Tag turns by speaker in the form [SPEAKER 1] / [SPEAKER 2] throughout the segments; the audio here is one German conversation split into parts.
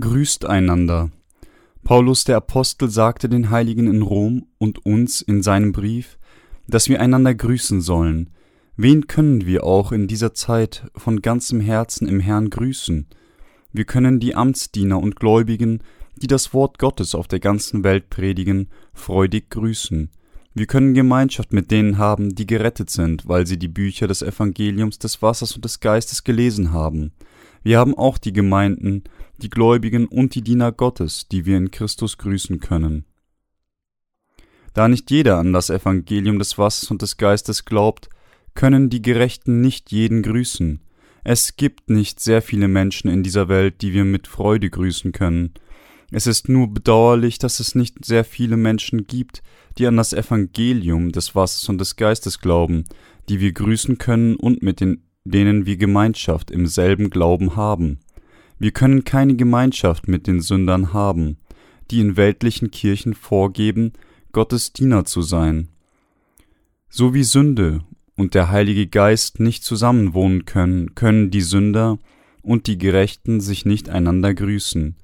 [SPEAKER 1] Grüßt einander. Paulus der Apostel sagte den Heiligen in Rom und uns in seinem Brief, dass wir einander grüßen sollen. Wen können wir auch in dieser Zeit von ganzem Herzen im Herrn grüßen? Wir können die Amtsdiener und Gläubigen, die das Wort Gottes auf der ganzen Welt predigen, freudig grüßen. Wir können Gemeinschaft mit denen haben, die gerettet sind, weil sie die Bücher des Evangeliums des Wassers und des Geistes gelesen haben. Wir haben auch die Gemeinden, die Gläubigen und die Diener Gottes, die wir in Christus grüßen können. Da nicht jeder an das Evangelium des Wassers und des Geistes glaubt, können die Gerechten nicht jeden grüßen. Es gibt nicht sehr viele Menschen in dieser Welt, die wir mit Freude grüßen können. Es ist nur bedauerlich, dass es nicht sehr viele Menschen gibt, die an das Evangelium des Wassers und des Geistes glauben, die wir grüßen können und mit den, denen wir Gemeinschaft im selben Glauben haben. Wir können keine Gemeinschaft mit den Sündern haben, die in weltlichen Kirchen vorgeben, Gottes Diener zu sein. So wie Sünde und der Heilige Geist nicht zusammenwohnen können, können die Sünder und die Gerechten sich nicht einander grüßen.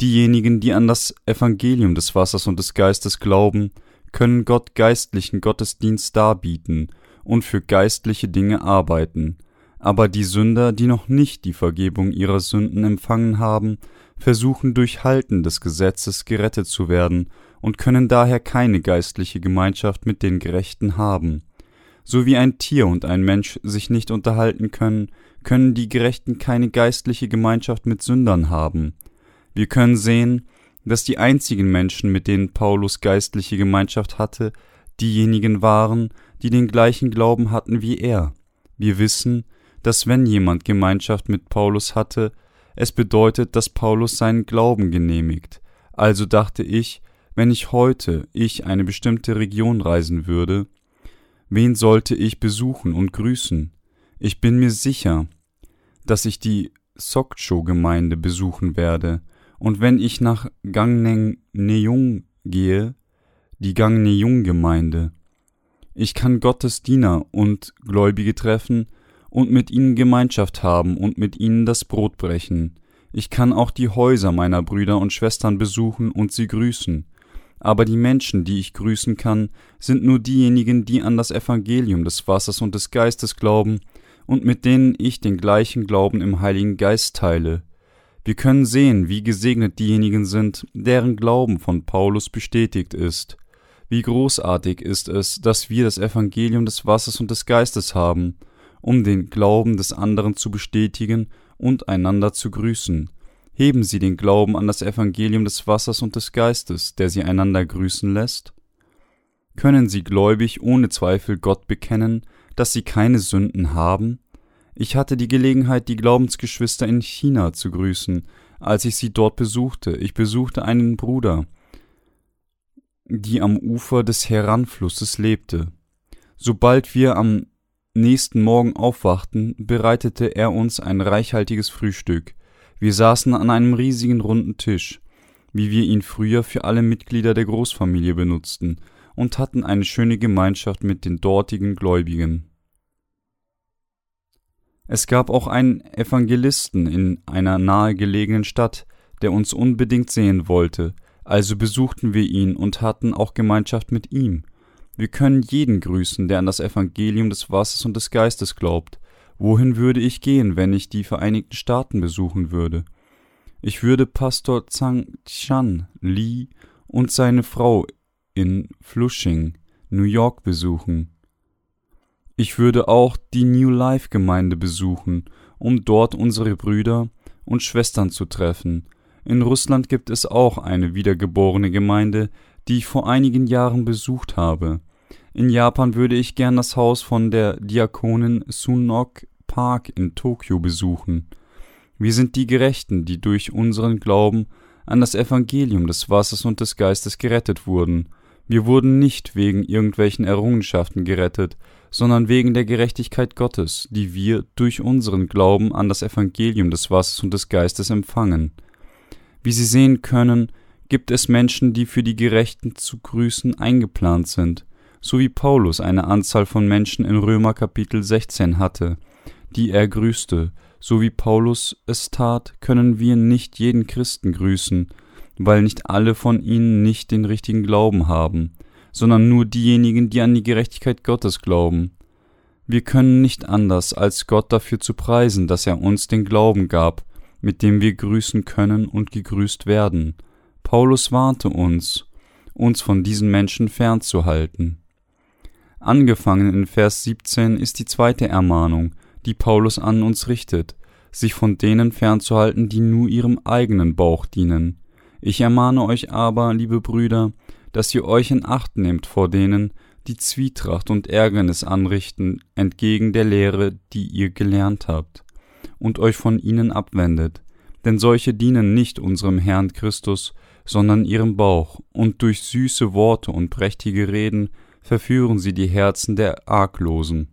[SPEAKER 1] Diejenigen, die an das Evangelium des Wassers und des Geistes glauben, können Gott geistlichen Gottesdienst darbieten und für geistliche Dinge arbeiten, aber die Sünder, die noch nicht die Vergebung ihrer Sünden empfangen haben, versuchen durch Halten des Gesetzes gerettet zu werden und können daher keine geistliche Gemeinschaft mit den Gerechten haben. So wie ein Tier und ein Mensch sich nicht unterhalten können, können die Gerechten keine geistliche Gemeinschaft mit Sündern haben. Wir können sehen, dass die einzigen Menschen, mit denen Paulus geistliche Gemeinschaft hatte, diejenigen waren, die den gleichen Glauben hatten wie er. Wir wissen, dass wenn jemand Gemeinschaft mit Paulus hatte, es bedeutet, dass Paulus seinen Glauben genehmigt. Also dachte ich, wenn ich heute ich eine bestimmte Region reisen würde, wen sollte ich besuchen und grüßen? Ich bin mir sicher, dass ich die Sokcho-Gemeinde besuchen werde, und wenn ich nach Gangneng-Neung gehe, die Gangneyung-Gemeinde. Ich kann Gottes Diener und Gläubige treffen, und mit ihnen Gemeinschaft haben und mit ihnen das Brot brechen. Ich kann auch die Häuser meiner Brüder und Schwestern besuchen und sie grüßen. Aber die Menschen, die ich grüßen kann, sind nur diejenigen, die an das Evangelium des Wassers und des Geistes glauben und mit denen ich den gleichen Glauben im Heiligen Geist teile. Wir können sehen, wie gesegnet diejenigen sind, deren Glauben von Paulus bestätigt ist. Wie großartig ist es, dass wir das Evangelium des Wassers und des Geistes haben, um den Glauben des anderen zu bestätigen und einander zu grüßen. Heben Sie den Glauben an das Evangelium des Wassers und des Geistes, der Sie einander grüßen lässt? Können Sie gläubig ohne Zweifel Gott bekennen, dass Sie keine Sünden haben? Ich hatte die Gelegenheit, die Glaubensgeschwister in China zu grüßen, als ich sie dort besuchte. Ich besuchte einen Bruder, die am Ufer des Heranflusses lebte. Sobald wir am nächsten Morgen aufwachten, bereitete er uns ein reichhaltiges Frühstück. Wir saßen an einem riesigen runden Tisch, wie wir ihn früher für alle Mitglieder der Großfamilie benutzten, und hatten eine schöne Gemeinschaft mit den dortigen Gläubigen. Es gab auch einen Evangelisten in einer nahegelegenen Stadt, der uns unbedingt sehen wollte, also besuchten wir ihn und hatten auch Gemeinschaft mit ihm. Wir können jeden grüßen, der an das Evangelium des Wassers und des Geistes glaubt. Wohin würde ich gehen, wenn ich die Vereinigten Staaten besuchen würde? Ich würde Pastor Zhang Chan Lee und seine Frau in Flushing, New York besuchen. Ich würde auch die New Life Gemeinde besuchen, um dort unsere Brüder und Schwestern zu treffen. In Russland gibt es auch eine wiedergeborene Gemeinde, die ich vor einigen Jahren besucht habe. In Japan würde ich gern das Haus von der Diakonin Sunok Park in Tokio besuchen. Wir sind die Gerechten, die durch unseren Glauben an das Evangelium des Wassers und des Geistes gerettet wurden. Wir wurden nicht wegen irgendwelchen Errungenschaften gerettet, sondern wegen der Gerechtigkeit Gottes, die wir durch unseren Glauben an das Evangelium des Wassers und des Geistes empfangen. Wie Sie sehen können, gibt es Menschen, die für die Gerechten zu grüßen eingeplant sind, so wie Paulus eine Anzahl von Menschen in Römer Kapitel 16 hatte, die er grüßte, So wie Paulus es tat, können wir nicht jeden Christen grüßen, weil nicht alle von ihnen nicht den richtigen Glauben haben, sondern nur diejenigen, die an die Gerechtigkeit Gottes glauben. Wir können nicht anders, als Gott dafür zu preisen, dass er uns den Glauben gab, mit dem wir grüßen können und gegrüßt werden. Paulus warnte uns, uns von diesen Menschen fernzuhalten. Angefangen in Vers 17 ist die zweite Ermahnung, die Paulus an uns richtet, sich von denen fernzuhalten, die nur ihrem eigenen Bauch dienen. Ich ermahne euch aber, liebe Brüder, dass ihr euch in Acht nehmt vor denen, die Zwietracht und Ärgernis anrichten entgegen der Lehre, die ihr gelernt habt, und euch von ihnen abwendet, denn solche dienen nicht unserem Herrn Christus, sondern ihrem Bauch, und durch süße Worte und prächtige Reden verführen sie die Herzen der Arglosen.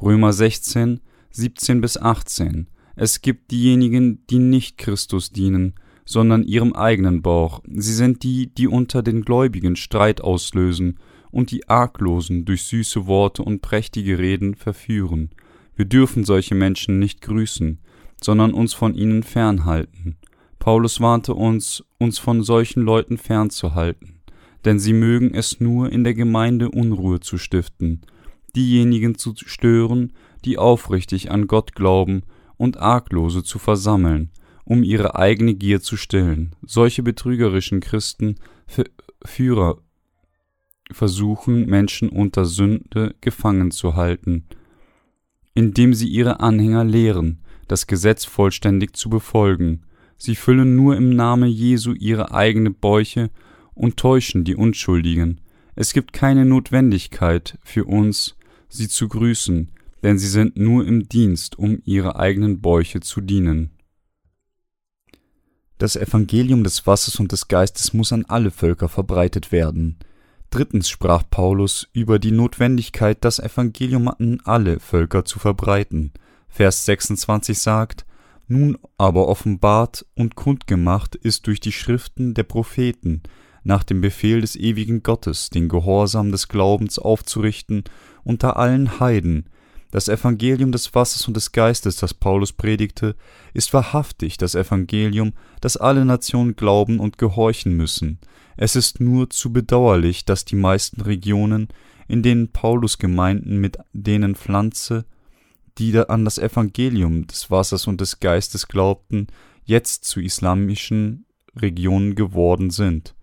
[SPEAKER 1] Römer 16, 17 bis 18. Es gibt diejenigen, die nicht Christus dienen, sondern ihrem eigenen Bauch. Sie sind die, die unter den Gläubigen Streit auslösen und die Arglosen durch süße Worte und prächtige Reden verführen. Wir dürfen solche Menschen nicht grüßen, sondern uns von ihnen fernhalten. Paulus warnte uns, uns von solchen Leuten fernzuhalten denn sie mögen es nur in der Gemeinde Unruhe zu stiften, diejenigen zu stören, die aufrichtig an Gott glauben, und Arglose zu versammeln, um ihre eigene Gier zu stillen. Solche betrügerischen Christen, Führer, versuchen Menschen unter Sünde gefangen zu halten, indem sie ihre Anhänger lehren, das Gesetz vollständig zu befolgen. Sie füllen nur im Namen Jesu ihre eigene Bäuche und täuschen die Unschuldigen. Es gibt keine Notwendigkeit für uns, sie zu grüßen, denn sie sind nur im Dienst, um ihre eigenen Bäuche zu dienen. Das Evangelium des Wassers und des Geistes muss an alle Völker verbreitet werden. Drittens sprach Paulus über die Notwendigkeit, das Evangelium an alle Völker zu verbreiten. Vers 26 sagt, nun aber offenbart und kundgemacht ist durch die Schriften der Propheten, nach dem Befehl des ewigen Gottes den Gehorsam des Glaubens aufzurichten unter allen Heiden. Das Evangelium des Wassers und des Geistes, das Paulus predigte, ist wahrhaftig das Evangelium, das alle Nationen glauben und gehorchen müssen. Es ist nur zu bedauerlich, dass die meisten Regionen, in denen Paulus Gemeinden mit denen pflanze, die an das Evangelium des Wassers und des Geistes glaubten, jetzt zu islamischen Regionen geworden sind.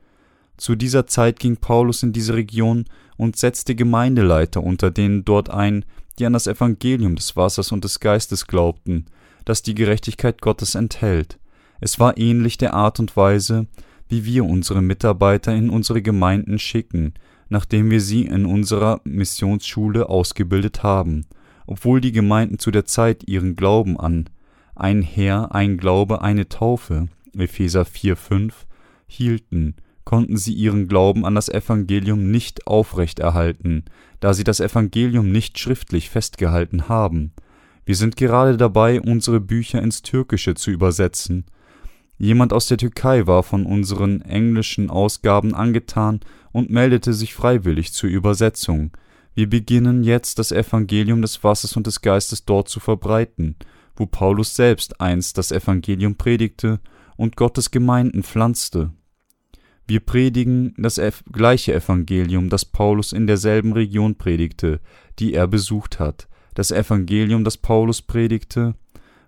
[SPEAKER 1] Zu dieser Zeit ging Paulus in diese Region und setzte Gemeindeleiter unter denen dort ein, die an das Evangelium des Wassers und des Geistes glaubten, das die Gerechtigkeit Gottes enthält. Es war ähnlich der Art und Weise, wie wir unsere Mitarbeiter in unsere Gemeinden schicken, nachdem wir sie in unserer Missionsschule ausgebildet haben, obwohl die Gemeinden zu der Zeit ihren Glauben an ein Herr, ein Glaube, eine Taufe Epheser 4,5 hielten konnten sie ihren Glauben an das Evangelium nicht aufrechterhalten, da sie das Evangelium nicht schriftlich festgehalten haben. Wir sind gerade dabei, unsere Bücher ins Türkische zu übersetzen. Jemand aus der Türkei war von unseren englischen Ausgaben angetan und meldete sich freiwillig zur Übersetzung. Wir beginnen jetzt das Evangelium des Wassers und des Geistes dort zu verbreiten, wo Paulus selbst einst das Evangelium predigte und Gottes Gemeinden pflanzte. Wir predigen das gleiche Evangelium, das Paulus in derselben Region predigte, die er besucht hat. Das Evangelium, das Paulus predigte,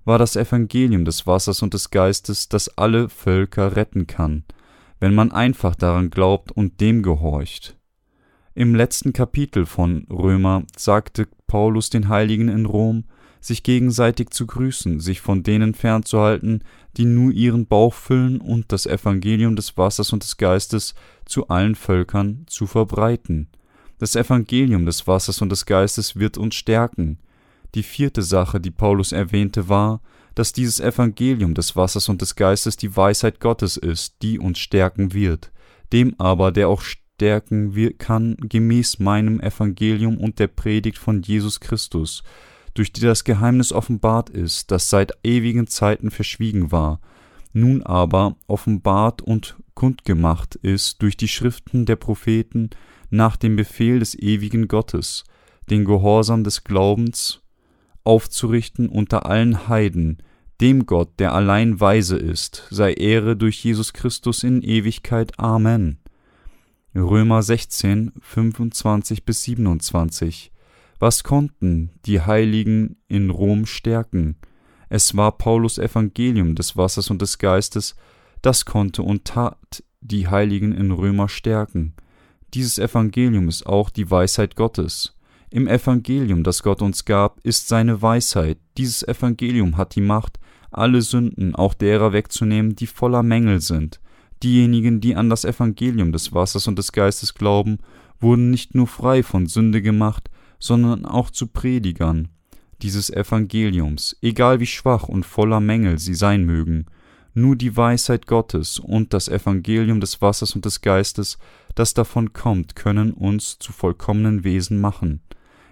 [SPEAKER 1] war das Evangelium des Wassers und des Geistes, das alle Völker retten kann, wenn man einfach daran glaubt und dem gehorcht. Im letzten Kapitel von Römer sagte Paulus den Heiligen in Rom, sich gegenseitig zu grüßen, sich von denen fernzuhalten, die nur ihren Bauch füllen und das Evangelium des Wassers und des Geistes zu allen Völkern zu verbreiten. Das Evangelium des Wassers und des Geistes wird uns stärken. Die vierte Sache, die Paulus erwähnte, war, dass dieses Evangelium des Wassers und des Geistes die Weisheit Gottes ist, die uns stärken wird. Dem aber, der auch stärken kann, gemäß meinem Evangelium und der Predigt von Jesus Christus, durch die das Geheimnis offenbart ist, das seit ewigen Zeiten verschwiegen war, nun aber offenbart und kundgemacht ist durch die Schriften der Propheten nach dem Befehl des ewigen Gottes, den Gehorsam des Glaubens aufzurichten unter allen Heiden, dem Gott, der allein weise ist, sei Ehre durch Jesus Christus in Ewigkeit. Amen. Römer 16, 25 bis 27. Was konnten die Heiligen in Rom stärken? Es war Paulus Evangelium des Wassers und des Geistes, das konnte und tat die Heiligen in Römer stärken. Dieses Evangelium ist auch die Weisheit Gottes. Im Evangelium, das Gott uns gab, ist seine Weisheit. Dieses Evangelium hat die Macht, alle Sünden, auch derer wegzunehmen, die voller Mängel sind. Diejenigen, die an das Evangelium des Wassers und des Geistes glauben, wurden nicht nur frei von Sünde gemacht, sondern auch zu Predigern dieses Evangeliums, egal wie schwach und voller Mängel sie sein mögen. Nur die Weisheit Gottes und das Evangelium des Wassers und des Geistes, das davon kommt, können uns zu vollkommenen Wesen machen.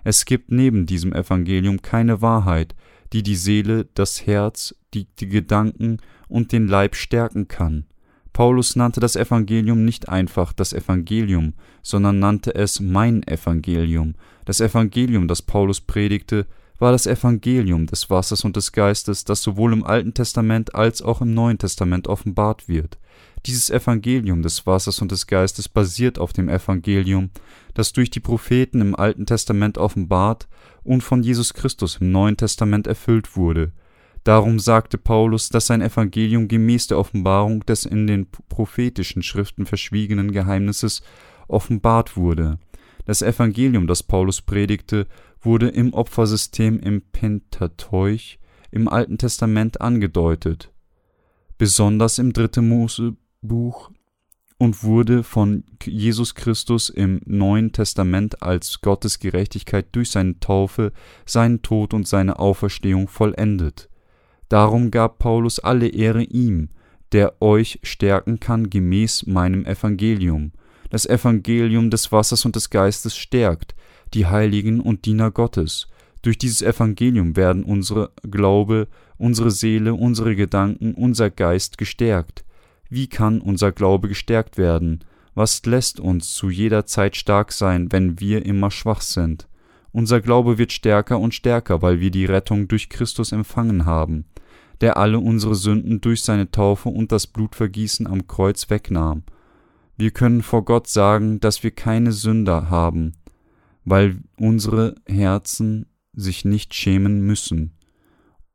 [SPEAKER 1] Es gibt neben diesem Evangelium keine Wahrheit, die die Seele, das Herz, die, die Gedanken und den Leib stärken kann. Paulus nannte das Evangelium nicht einfach das Evangelium, sondern nannte es mein Evangelium. Das Evangelium, das Paulus predigte, war das Evangelium des Wassers und des Geistes, das sowohl im Alten Testament als auch im Neuen Testament offenbart wird. Dieses Evangelium des Wassers und des Geistes basiert auf dem Evangelium, das durch die Propheten im Alten Testament offenbart und von Jesus Christus im Neuen Testament erfüllt wurde. Darum sagte Paulus, dass sein Evangelium gemäß der Offenbarung des in den prophetischen Schriften verschwiegenen Geheimnisses offenbart wurde. Das Evangelium, das Paulus predigte, wurde im Opfersystem im Pentateuch im Alten Testament angedeutet, besonders im dritten Mosebuch und wurde von Jesus Christus im Neuen Testament als Gottes Gerechtigkeit durch seine Taufe, seinen Tod und seine Auferstehung vollendet. Darum gab Paulus alle Ehre ihm, der euch stärken kann gemäß meinem Evangelium. Das Evangelium des Wassers und des Geistes stärkt, die Heiligen und Diener Gottes. Durch dieses Evangelium werden unsere Glaube, unsere Seele, unsere Gedanken, unser Geist gestärkt. Wie kann unser Glaube gestärkt werden? Was lässt uns zu jeder Zeit stark sein, wenn wir immer schwach sind? Unser Glaube wird stärker und stärker, weil wir die Rettung durch Christus empfangen haben der alle unsere Sünden durch seine Taufe und das Blutvergießen am Kreuz wegnahm. Wir können vor Gott sagen, dass wir keine Sünder haben, weil unsere Herzen sich nicht schämen müssen.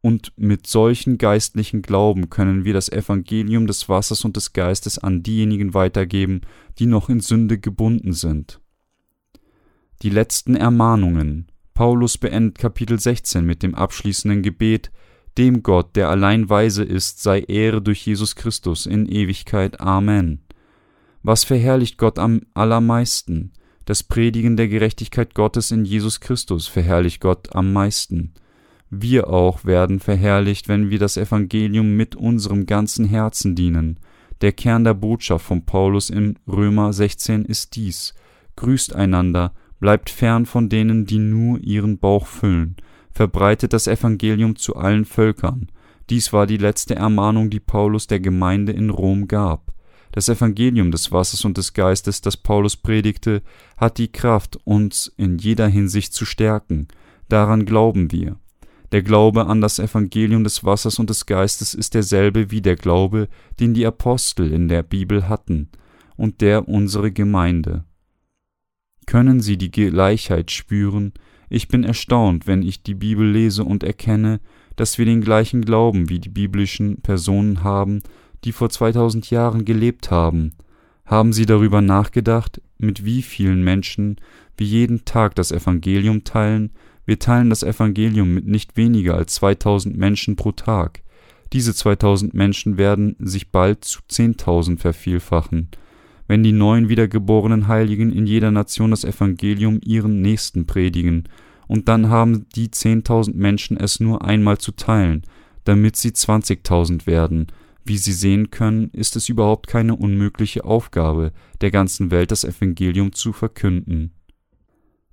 [SPEAKER 1] Und mit solchen geistlichen Glauben können wir das Evangelium des Wassers und des Geistes an diejenigen weitergeben, die noch in Sünde gebunden sind. Die letzten Ermahnungen. Paulus beendet Kapitel 16 mit dem abschließenden Gebet, dem Gott, der allein weise ist, sei Ehre durch Jesus Christus in Ewigkeit. Amen. Was verherrlicht Gott am allermeisten? Das Predigen der Gerechtigkeit Gottes in Jesus Christus verherrlicht Gott am meisten. Wir auch werden verherrlicht, wenn wir das Evangelium mit unserem ganzen Herzen dienen. Der Kern der Botschaft von Paulus in Römer 16 ist dies. Grüßt einander, bleibt fern von denen, die nur ihren Bauch füllen, verbreitet das Evangelium zu allen Völkern. Dies war die letzte Ermahnung, die Paulus der Gemeinde in Rom gab. Das Evangelium des Wassers und des Geistes, das Paulus predigte, hat die Kraft, uns in jeder Hinsicht zu stärken. Daran glauben wir. Der Glaube an das Evangelium des Wassers und des Geistes ist derselbe wie der Glaube, den die Apostel in der Bibel hatten, und der unsere Gemeinde. Können Sie die Gleichheit spüren, ich bin erstaunt, wenn ich die Bibel lese und erkenne, dass wir den gleichen Glauben wie die biblischen Personen haben, die vor 2000 Jahren gelebt haben. Haben Sie darüber nachgedacht, mit wie vielen Menschen wir jeden Tag das Evangelium teilen? Wir teilen das Evangelium mit nicht weniger als 2000 Menschen pro Tag. Diese 2000 Menschen werden sich bald zu 10.000 vervielfachen wenn die neuen wiedergeborenen Heiligen in jeder Nation das Evangelium ihren Nächsten predigen, und dann haben die zehntausend Menschen es nur einmal zu teilen, damit sie zwanzigtausend werden. Wie Sie sehen können, ist es überhaupt keine unmögliche Aufgabe, der ganzen Welt das Evangelium zu verkünden.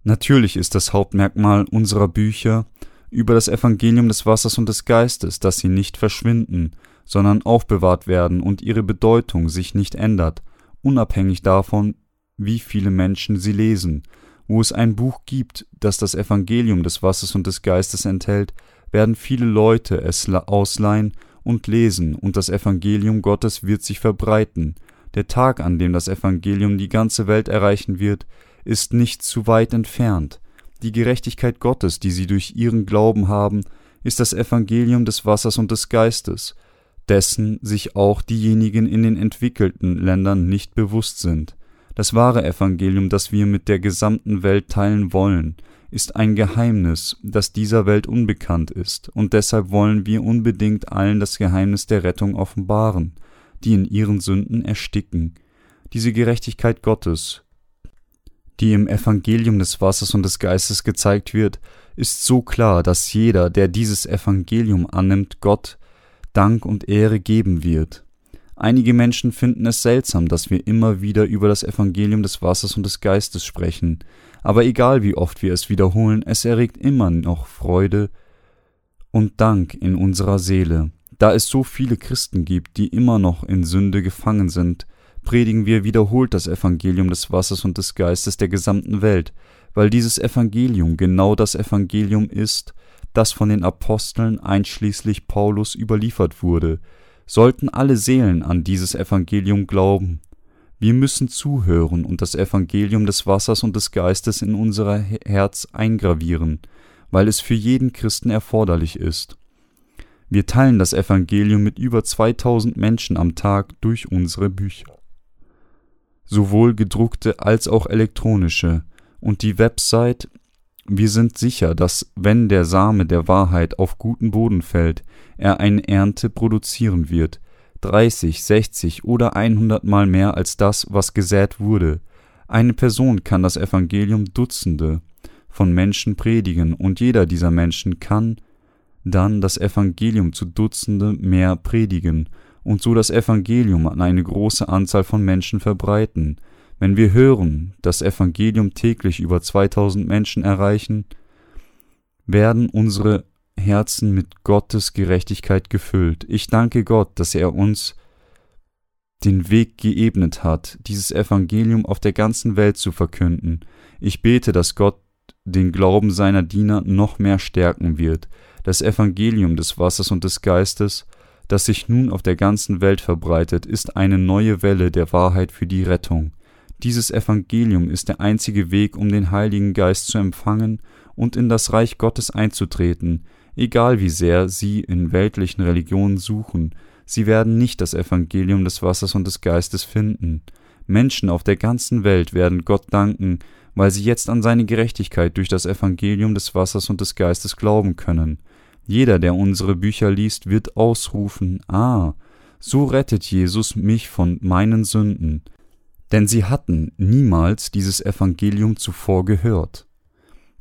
[SPEAKER 1] Natürlich ist das Hauptmerkmal unserer Bücher über das Evangelium des Wassers und des Geistes, dass sie nicht verschwinden, sondern aufbewahrt werden und ihre Bedeutung sich nicht ändert, unabhängig davon, wie viele Menschen sie lesen. Wo es ein Buch gibt, das das Evangelium des Wassers und des Geistes enthält, werden viele Leute es ausleihen und lesen, und das Evangelium Gottes wird sich verbreiten. Der Tag, an dem das Evangelium die ganze Welt erreichen wird, ist nicht zu weit entfernt. Die Gerechtigkeit Gottes, die sie durch ihren Glauben haben, ist das Evangelium des Wassers und des Geistes, dessen sich auch diejenigen in den entwickelten Ländern nicht bewusst sind. Das wahre Evangelium, das wir mit der gesamten Welt teilen wollen, ist ein Geheimnis, das dieser Welt unbekannt ist, und deshalb wollen wir unbedingt allen das Geheimnis der Rettung offenbaren, die in ihren Sünden ersticken. Diese Gerechtigkeit Gottes, die im Evangelium des Wassers und des Geistes gezeigt wird, ist so klar, dass jeder, der dieses Evangelium annimmt, Gott Dank und Ehre geben wird. Einige Menschen finden es seltsam, dass wir immer wieder über das Evangelium des Wassers und des Geistes sprechen, aber egal wie oft wir es wiederholen, es erregt immer noch Freude und Dank in unserer Seele. Da es so viele Christen gibt, die immer noch in Sünde gefangen sind, predigen wir wiederholt das Evangelium des Wassers und des Geistes der gesamten Welt, weil dieses Evangelium genau das Evangelium ist, das von den Aposteln einschließlich Paulus überliefert wurde, sollten alle Seelen an dieses Evangelium glauben. Wir müssen zuhören und das Evangelium des Wassers und des Geistes in unser Herz eingravieren, weil es für jeden Christen erforderlich ist. Wir teilen das Evangelium mit über 2000 Menschen am Tag durch unsere Bücher. Sowohl gedruckte als auch elektronische, und die Website wir sind sicher, dass wenn der Same der Wahrheit auf guten Boden fällt, er eine Ernte produzieren wird, 30, 60 oder 100 Mal mehr als das, was gesät wurde. Eine Person kann das Evangelium Dutzende von Menschen predigen, und jeder dieser Menschen kann dann das Evangelium zu Dutzende mehr predigen und so das Evangelium an eine große Anzahl von Menschen verbreiten. Wenn wir hören, das Evangelium täglich über 2000 Menschen erreichen, werden unsere Herzen mit Gottes Gerechtigkeit gefüllt. Ich danke Gott, dass er uns den Weg geebnet hat, dieses Evangelium auf der ganzen Welt zu verkünden. Ich bete, dass Gott den Glauben seiner Diener noch mehr stärken wird. Das Evangelium des Wassers und des Geistes, das sich nun auf der ganzen Welt verbreitet, ist eine neue Welle der Wahrheit für die Rettung. Dieses Evangelium ist der einzige Weg, um den Heiligen Geist zu empfangen und in das Reich Gottes einzutreten, egal wie sehr sie in weltlichen Religionen suchen, sie werden nicht das Evangelium des Wassers und des Geistes finden. Menschen auf der ganzen Welt werden Gott danken, weil sie jetzt an seine Gerechtigkeit durch das Evangelium des Wassers und des Geistes glauben können. Jeder, der unsere Bücher liest, wird ausrufen, Ah, so rettet Jesus mich von meinen Sünden denn sie hatten niemals dieses Evangelium zuvor gehört.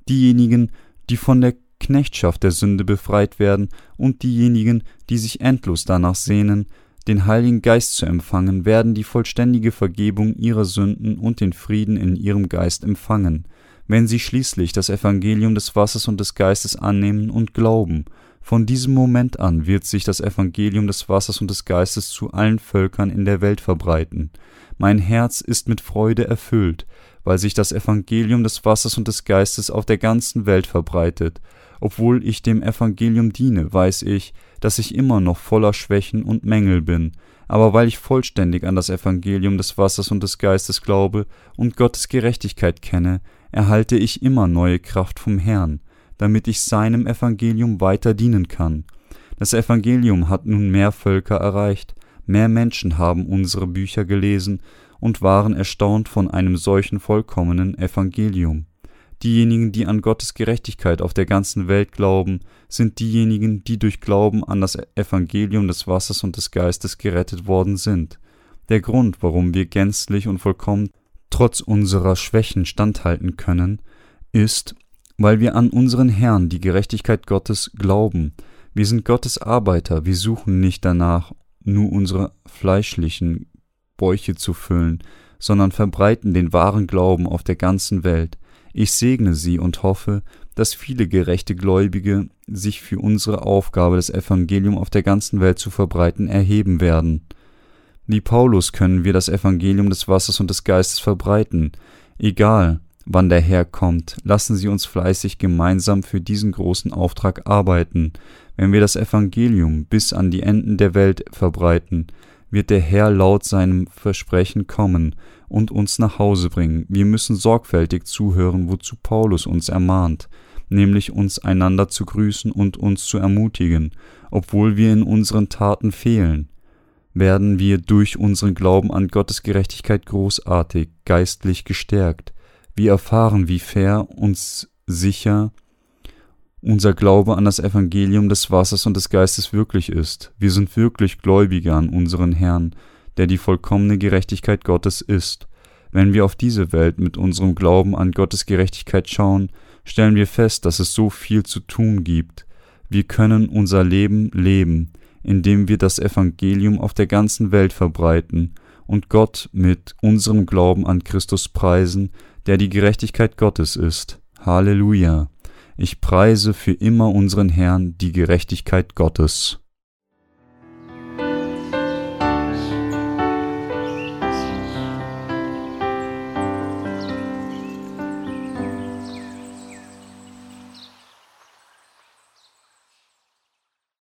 [SPEAKER 1] Diejenigen, die von der Knechtschaft der Sünde befreit werden, und diejenigen, die sich endlos danach sehnen, den Heiligen Geist zu empfangen, werden die vollständige Vergebung ihrer Sünden und den Frieden in ihrem Geist empfangen, wenn sie schließlich das Evangelium des Wassers und des Geistes annehmen und glauben. Von diesem Moment an wird sich das Evangelium des Wassers und des Geistes zu allen Völkern in der Welt verbreiten. Mein Herz ist mit Freude erfüllt, weil sich das Evangelium des Wassers und des Geistes auf der ganzen Welt verbreitet. Obwohl ich dem Evangelium diene, weiß ich, dass ich immer noch voller Schwächen und Mängel bin, aber weil ich vollständig an das Evangelium des Wassers und des Geistes glaube und Gottes Gerechtigkeit kenne, erhalte ich immer neue Kraft vom Herrn, damit ich seinem Evangelium weiter dienen kann. Das Evangelium hat nun mehr Völker erreicht, Mehr Menschen haben unsere Bücher gelesen und waren erstaunt von einem solchen vollkommenen Evangelium. Diejenigen, die an Gottes Gerechtigkeit auf der ganzen Welt glauben, sind diejenigen, die durch Glauben an das Evangelium des Wassers und des Geistes gerettet worden sind. Der Grund, warum wir gänzlich und vollkommen trotz unserer Schwächen standhalten können, ist, weil wir an unseren Herrn, die Gerechtigkeit Gottes, glauben. Wir sind Gottes Arbeiter, wir suchen nicht danach, nur unsere fleischlichen Bäuche zu füllen, sondern verbreiten den wahren Glauben auf der ganzen Welt. Ich segne sie und hoffe, dass viele gerechte Gläubige sich für unsere Aufgabe, das Evangelium auf der ganzen Welt zu verbreiten, erheben werden. Wie Paulus können wir das Evangelium des Wassers und des Geistes verbreiten, egal wann der Herr kommt. Lassen Sie uns fleißig gemeinsam für diesen großen Auftrag arbeiten. Wenn wir das Evangelium bis an die Enden der Welt verbreiten, wird der Herr laut seinem Versprechen kommen und uns nach Hause bringen. Wir müssen sorgfältig zuhören, wozu Paulus uns ermahnt, nämlich uns einander zu grüßen und uns zu ermutigen, obwohl wir in unseren Taten fehlen werden wir durch unseren Glauben an Gottes Gerechtigkeit großartig, geistlich gestärkt. Wir erfahren, wie fair uns sicher unser Glaube an das Evangelium des Wassers und des Geistes wirklich ist. Wir sind wirklich Gläubige an unseren Herrn, der die vollkommene Gerechtigkeit Gottes ist. Wenn wir auf diese Welt mit unserem Glauben an Gottes Gerechtigkeit schauen, stellen wir fest, dass es so viel zu tun gibt. Wir können unser Leben leben, indem wir das Evangelium auf der ganzen Welt verbreiten und Gott mit unserem Glauben an Christus preisen, der die Gerechtigkeit Gottes ist. Halleluja. Ich preise für immer unseren Herrn die Gerechtigkeit Gottes.